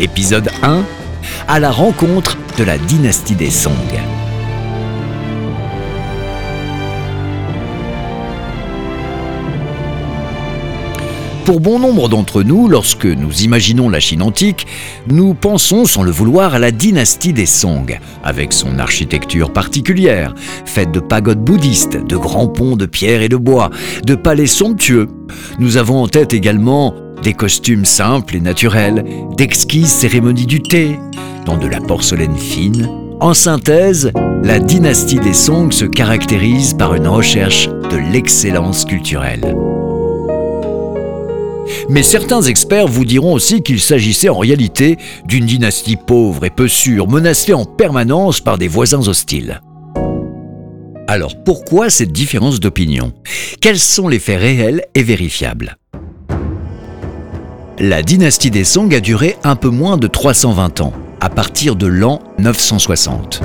Épisode 1 À la rencontre de la dynastie des Song. Pour bon nombre d'entre nous, lorsque nous imaginons la Chine antique, nous pensons sans le vouloir à la dynastie des Song, avec son architecture particulière, faite de pagodes bouddhistes, de grands ponts de pierre et de bois, de palais somptueux. Nous avons en tête également des costumes simples et naturels, d'exquises cérémonies du thé, dans de la porcelaine fine. En synthèse, la dynastie des Song se caractérise par une recherche de l'excellence culturelle. Mais certains experts vous diront aussi qu'il s'agissait en réalité d'une dynastie pauvre et peu sûre, menacée en permanence par des voisins hostiles. Alors pourquoi cette différence d'opinion? Quels sont les faits réels et vérifiables? La dynastie des Song a duré un peu moins de 320 ans, à partir de l'an 960.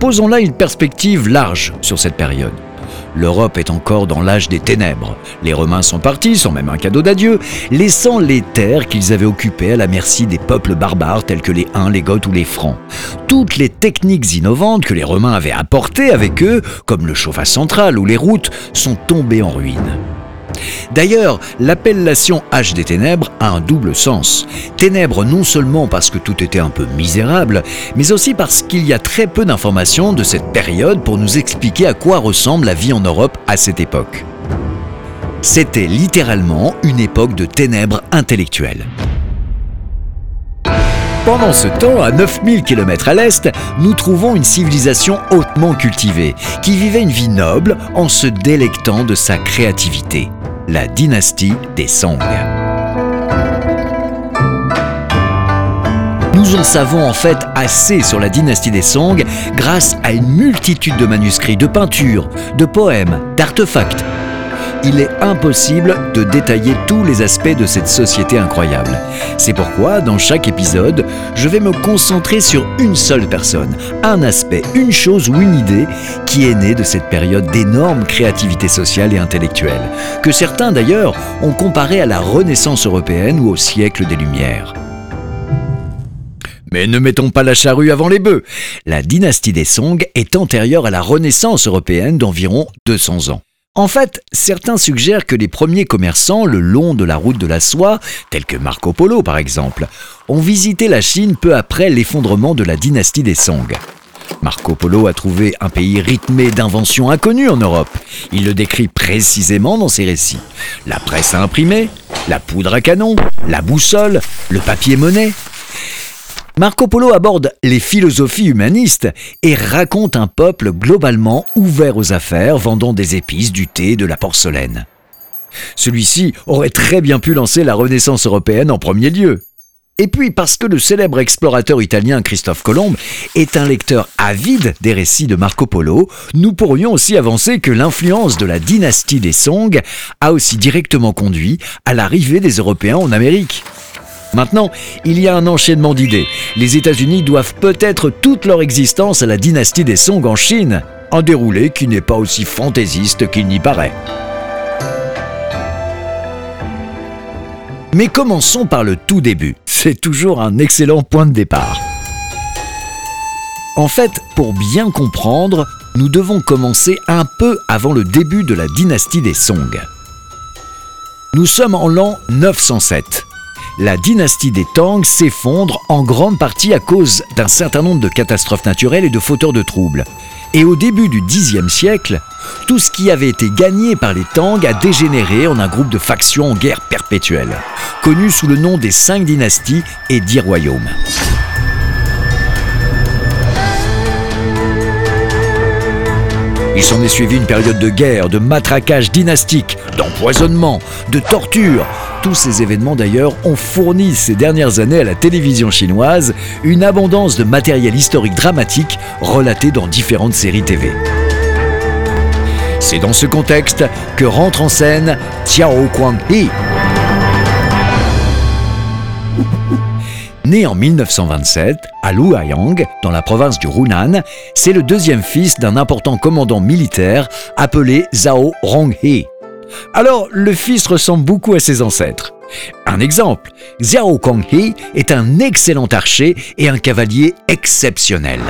Posons là une perspective large sur cette période. L'Europe est encore dans l'âge des ténèbres. Les Romains sont partis, sans même un cadeau d'adieu, laissant les terres qu'ils avaient occupées à la merci des peuples barbares tels que les Huns, les Goths ou les Francs. Toutes les techniques innovantes que les Romains avaient apportées avec eux, comme le chauffage central ou les routes, sont tombées en ruine. D'ailleurs, l'appellation Âge des ténèbres a un double sens. Ténèbres non seulement parce que tout était un peu misérable, mais aussi parce qu'il y a très peu d'informations de cette période pour nous expliquer à quoi ressemble la vie en Europe à cette époque. C'était littéralement une époque de ténèbres intellectuelles. Pendant ce temps, à 9000 km à l'est, nous trouvons une civilisation hautement cultivée, qui vivait une vie noble en se délectant de sa créativité la dynastie des Song. Nous en savons en fait assez sur la dynastie des Song grâce à une multitude de manuscrits, de peintures, de poèmes, d'artefacts il est impossible de détailler tous les aspects de cette société incroyable. C'est pourquoi, dans chaque épisode, je vais me concentrer sur une seule personne, un aspect, une chose ou une idée qui est née de cette période d'énorme créativité sociale et intellectuelle, que certains d'ailleurs ont comparé à la Renaissance européenne ou au siècle des Lumières. Mais ne mettons pas la charrue avant les bœufs. La dynastie des Song est antérieure à la Renaissance européenne d'environ 200 ans. En fait, certains suggèrent que les premiers commerçants le long de la route de la soie, tels que Marco Polo par exemple, ont visité la Chine peu après l'effondrement de la dynastie des Song. Marco Polo a trouvé un pays rythmé d'inventions inconnues en Europe. Il le décrit précisément dans ses récits. La presse à imprimer, la poudre à canon, la boussole, le papier monnaie. Marco Polo aborde les philosophies humanistes et raconte un peuple globalement ouvert aux affaires, vendant des épices, du thé, de la porcelaine. Celui-ci aurait très bien pu lancer la Renaissance européenne en premier lieu. Et puis parce que le célèbre explorateur italien Christophe Colomb est un lecteur avide des récits de Marco Polo, nous pourrions aussi avancer que l'influence de la dynastie des Song a aussi directement conduit à l'arrivée des Européens en Amérique. Maintenant, il y a un enchaînement d'idées. Les États-Unis doivent peut-être toute leur existence à la dynastie des Song en Chine, un déroulé qui n'est pas aussi fantaisiste qu'il n'y paraît. Mais commençons par le tout début. C'est toujours un excellent point de départ. En fait, pour bien comprendre, nous devons commencer un peu avant le début de la dynastie des Song. Nous sommes en l'an 907 la dynastie des Tang s'effondre en grande partie à cause d'un certain nombre de catastrophes naturelles et de fauteurs de troubles. Et au début du Xe siècle, tout ce qui avait été gagné par les Tang a dégénéré en un groupe de factions en guerre perpétuelle, connu sous le nom des cinq dynasties et dix royaumes. Il s'en est suivi une période de guerre, de matraquage dynastique, d'empoisonnement, de torture. Tous ces événements d'ailleurs ont fourni ces dernières années à la télévision chinoise une abondance de matériel historique dramatique relaté dans différentes séries TV. C'est dans ce contexte que rentre en scène Xiao Guanghe. Né en 1927 à Luoyang, dans la province du Hunan, c'est le deuxième fils d'un important commandant militaire appelé Zhao Ronghe. Alors, le fils ressemble beaucoup à ses ancêtres. Un exemple, Xiao Konghe est un excellent archer et un cavalier exceptionnel.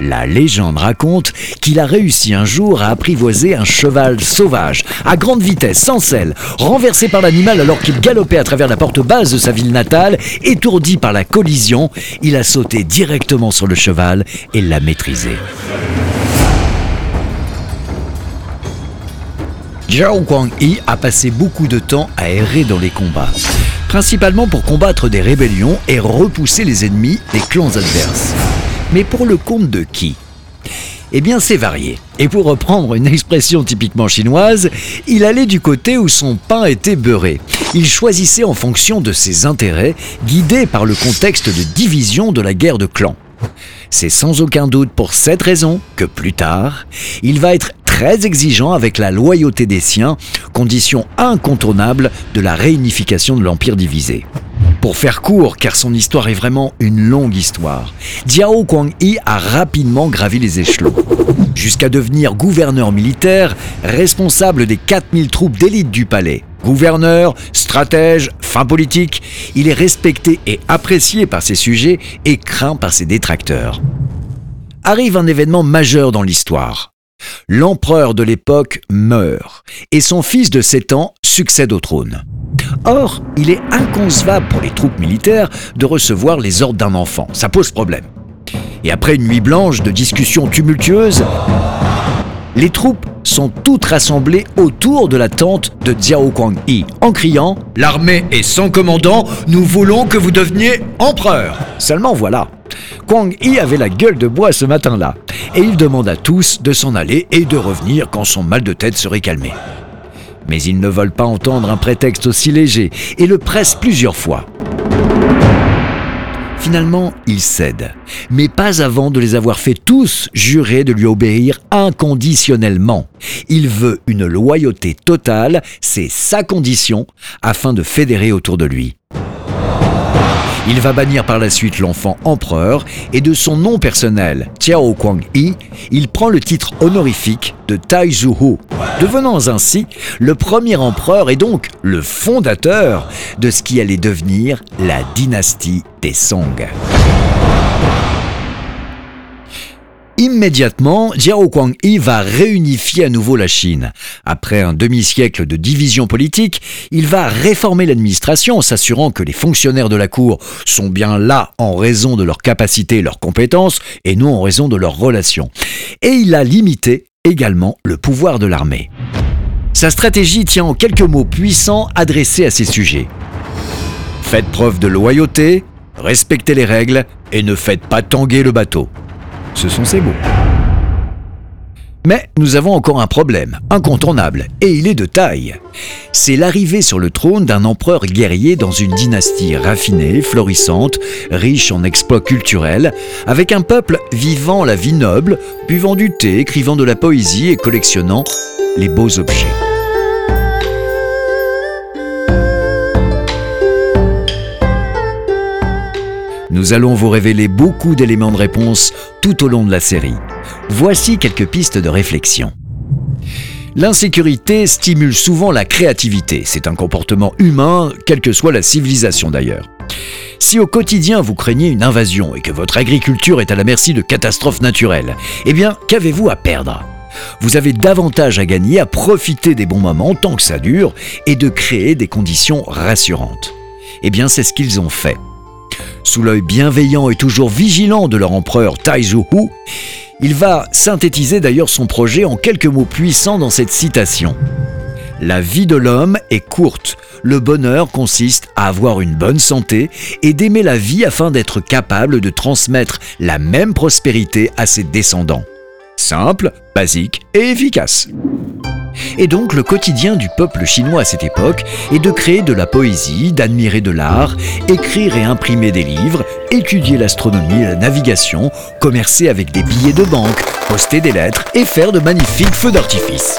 La légende raconte qu'il a réussi un jour à apprivoiser un cheval sauvage, à grande vitesse, sans selle, renversé par l'animal alors qu'il galopait à travers la porte basse de sa ville natale, étourdi par la collision, il a sauté directement sur le cheval et l'a maîtrisé. Zhao Guangyi a passé beaucoup de temps à errer dans les combats, principalement pour combattre des rébellions et repousser les ennemis des clans adverses. Mais pour le compte de qui? Eh bien, c'est varié. Et pour reprendre une expression typiquement chinoise, il allait du côté où son pain était beurré. Il choisissait en fonction de ses intérêts, guidé par le contexte de division de la guerre de clans. C'est sans aucun doute pour cette raison que plus tard, il va être très exigeant avec la loyauté des siens, condition incontournable de la réunification de l'empire divisé. Pour faire court, car son histoire est vraiment une longue histoire, Diao Guangyi a rapidement gravi les échelons, jusqu'à devenir gouverneur militaire, responsable des 4000 troupes d'élite du palais. Gouverneur, stratège, fin politique, il est respecté et apprécié par ses sujets et craint par ses détracteurs. Arrive un événement majeur dans l'histoire. L'empereur de l'époque meurt et son fils de 7 ans succède au trône. Or, il est inconcevable pour les troupes militaires de recevoir les ordres d'un enfant. Ça pose problème. Et après une nuit blanche de discussions tumultueuses, les troupes sont toutes rassemblées autour de la tente de Xiao Guangyi en criant ⁇ L'armée est sans commandant, nous voulons que vous deveniez empereur !⁇ Seulement voilà, Kwang Yi avait la gueule de bois ce matin-là, et il demande à tous de s'en aller et de revenir quand son mal de tête serait calmé. Mais ils ne veulent pas entendre un prétexte aussi léger et le pressent plusieurs fois. Finalement, il cède, mais pas avant de les avoir fait tous jurer de lui obéir inconditionnellement. Il veut une loyauté totale, c'est sa condition, afin de fédérer autour de lui. Il va bannir par la suite l'enfant empereur et de son nom personnel, Tiao Kwang-yi, il prend le titre honorifique de Taizuhu, devenant ainsi le premier empereur et donc le fondateur de ce qui allait devenir la dynastie des Song. Immédiatement, Jiao Guangyi va réunifier à nouveau la Chine. Après un demi-siècle de division politique, il va réformer l'administration, s'assurant que les fonctionnaires de la cour sont bien là en raison de leurs capacités et leurs compétences, et non en raison de leurs relations. Et il a limité également le pouvoir de l'armée. Sa stratégie tient en quelques mots puissants adressés à ces sujets. Faites preuve de loyauté, respectez les règles et ne faites pas tanguer le bateau. Ce sont ces mots. Mais nous avons encore un problème, incontournable, et il est de taille. C'est l'arrivée sur le trône d'un empereur guerrier dans une dynastie raffinée, florissante, riche en exploits culturels, avec un peuple vivant la vie noble, buvant du thé, écrivant de la poésie et collectionnant les beaux objets. Nous allons vous révéler beaucoup d'éléments de réponse tout au long de la série. Voici quelques pistes de réflexion. L'insécurité stimule souvent la créativité. C'est un comportement humain, quelle que soit la civilisation d'ailleurs. Si au quotidien vous craignez une invasion et que votre agriculture est à la merci de catastrophes naturelles, eh bien, qu'avez-vous à perdre? Vous avez davantage à gagner à profiter des bons moments tant que ça dure et de créer des conditions rassurantes. Eh bien, c'est ce qu'ils ont fait. Sous l'œil bienveillant et toujours vigilant de leur empereur Taizuhu, il va synthétiser d'ailleurs son projet en quelques mots puissants dans cette citation. La vie de l'homme est courte. Le bonheur consiste à avoir une bonne santé et d'aimer la vie afin d'être capable de transmettre la même prospérité à ses descendants. simple, basique et efficace. Et donc le quotidien du peuple chinois à cette époque est de créer de la poésie, d'admirer de l'art, écrire et imprimer des livres, étudier l'astronomie et la navigation, commercer avec des billets de banque, poster des lettres et faire de magnifiques feux d'artifice.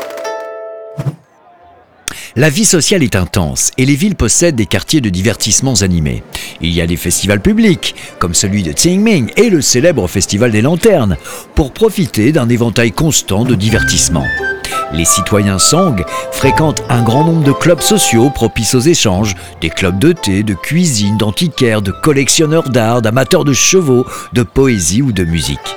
La vie sociale est intense et les villes possèdent des quartiers de divertissements animés. Il y a des festivals publics, comme celui de Qingming et le célèbre Festival des Lanternes, pour profiter d'un éventail constant de divertissements. Les citoyens Song fréquentent un grand nombre de clubs sociaux propices aux échanges, des clubs de thé, de cuisine, d'antiquaires, de collectionneurs d'art, d'amateurs de chevaux, de poésie ou de musique.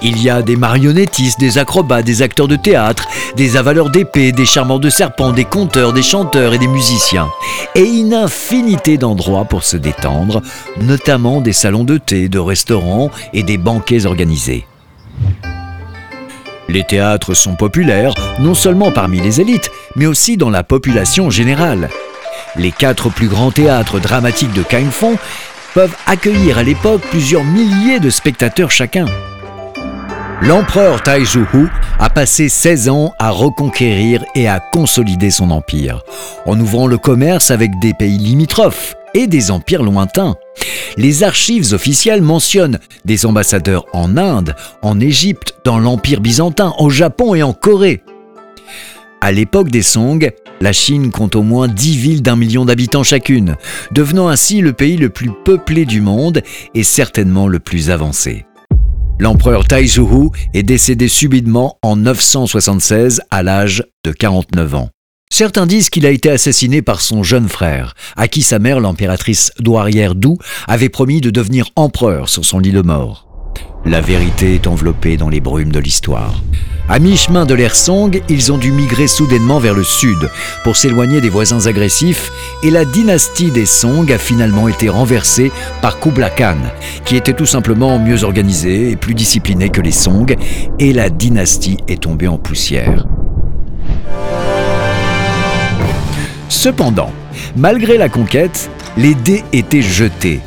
Il y a des marionnettistes, des acrobates, des acteurs de théâtre, des avaleurs d'épées, des charmants de serpents, des conteurs, des chanteurs et des musiciens. Et une infinité d'endroits pour se détendre, notamment des salons de thé, de restaurants et des banquets organisés. Les théâtres sont populaires, non seulement parmi les élites, mais aussi dans la population générale. Les quatre plus grands théâtres dramatiques de Kaifeng peuvent accueillir à l'époque plusieurs milliers de spectateurs chacun. L'empereur Taijuhu a passé 16 ans à reconquérir et à consolider son empire, en ouvrant le commerce avec des pays limitrophes et des empires lointains. Les archives officielles mentionnent des ambassadeurs en Inde, en Égypte, dans l'Empire byzantin, au Japon et en Corée. À l'époque des Song, la Chine compte au moins 10 villes d'un million d'habitants chacune, devenant ainsi le pays le plus peuplé du monde et certainement le plus avancé. L'empereur Taijuhu est décédé subitement en 976 à l'âge de 49 ans. Certains disent qu'il a été assassiné par son jeune frère, à qui sa mère, l'impératrice douarière Dou, avait promis de devenir empereur sur son lit de mort. La vérité est enveloppée dans les brumes de l'histoire. À mi-chemin de l'ère Song, ils ont dû migrer soudainement vers le sud pour s'éloigner des voisins agressifs et la dynastie des Song a finalement été renversée par Kublai Khan, qui était tout simplement mieux organisé et plus discipliné que les Song, et la dynastie est tombée en poussière. Cependant, malgré la conquête, les dés étaient jetés.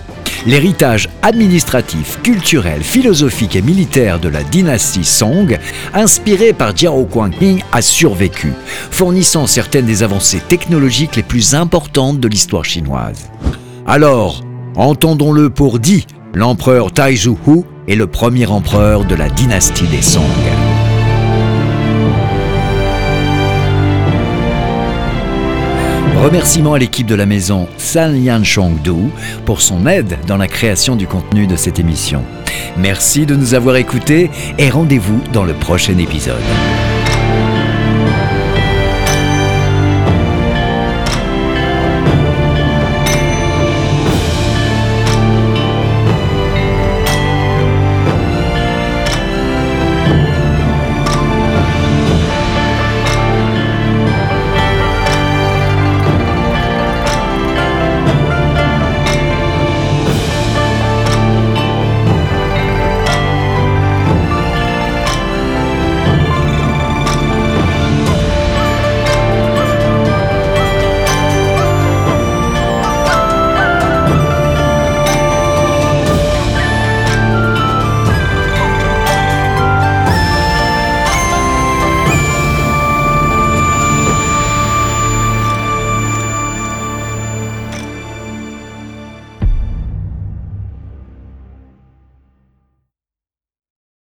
L'héritage administratif, culturel, philosophique et militaire de la dynastie Song, inspiré par Jiao Guangqing, a survécu, fournissant certaines des avancées technologiques les plus importantes de l'histoire chinoise. Alors, entendons-le pour dit, l'empereur Taijuhu est le premier empereur de la dynastie des Song. Remerciements à l'équipe de la maison San Yan Chongdu pour son aide dans la création du contenu de cette émission. Merci de nous avoir écoutés et rendez-vous dans le prochain épisode.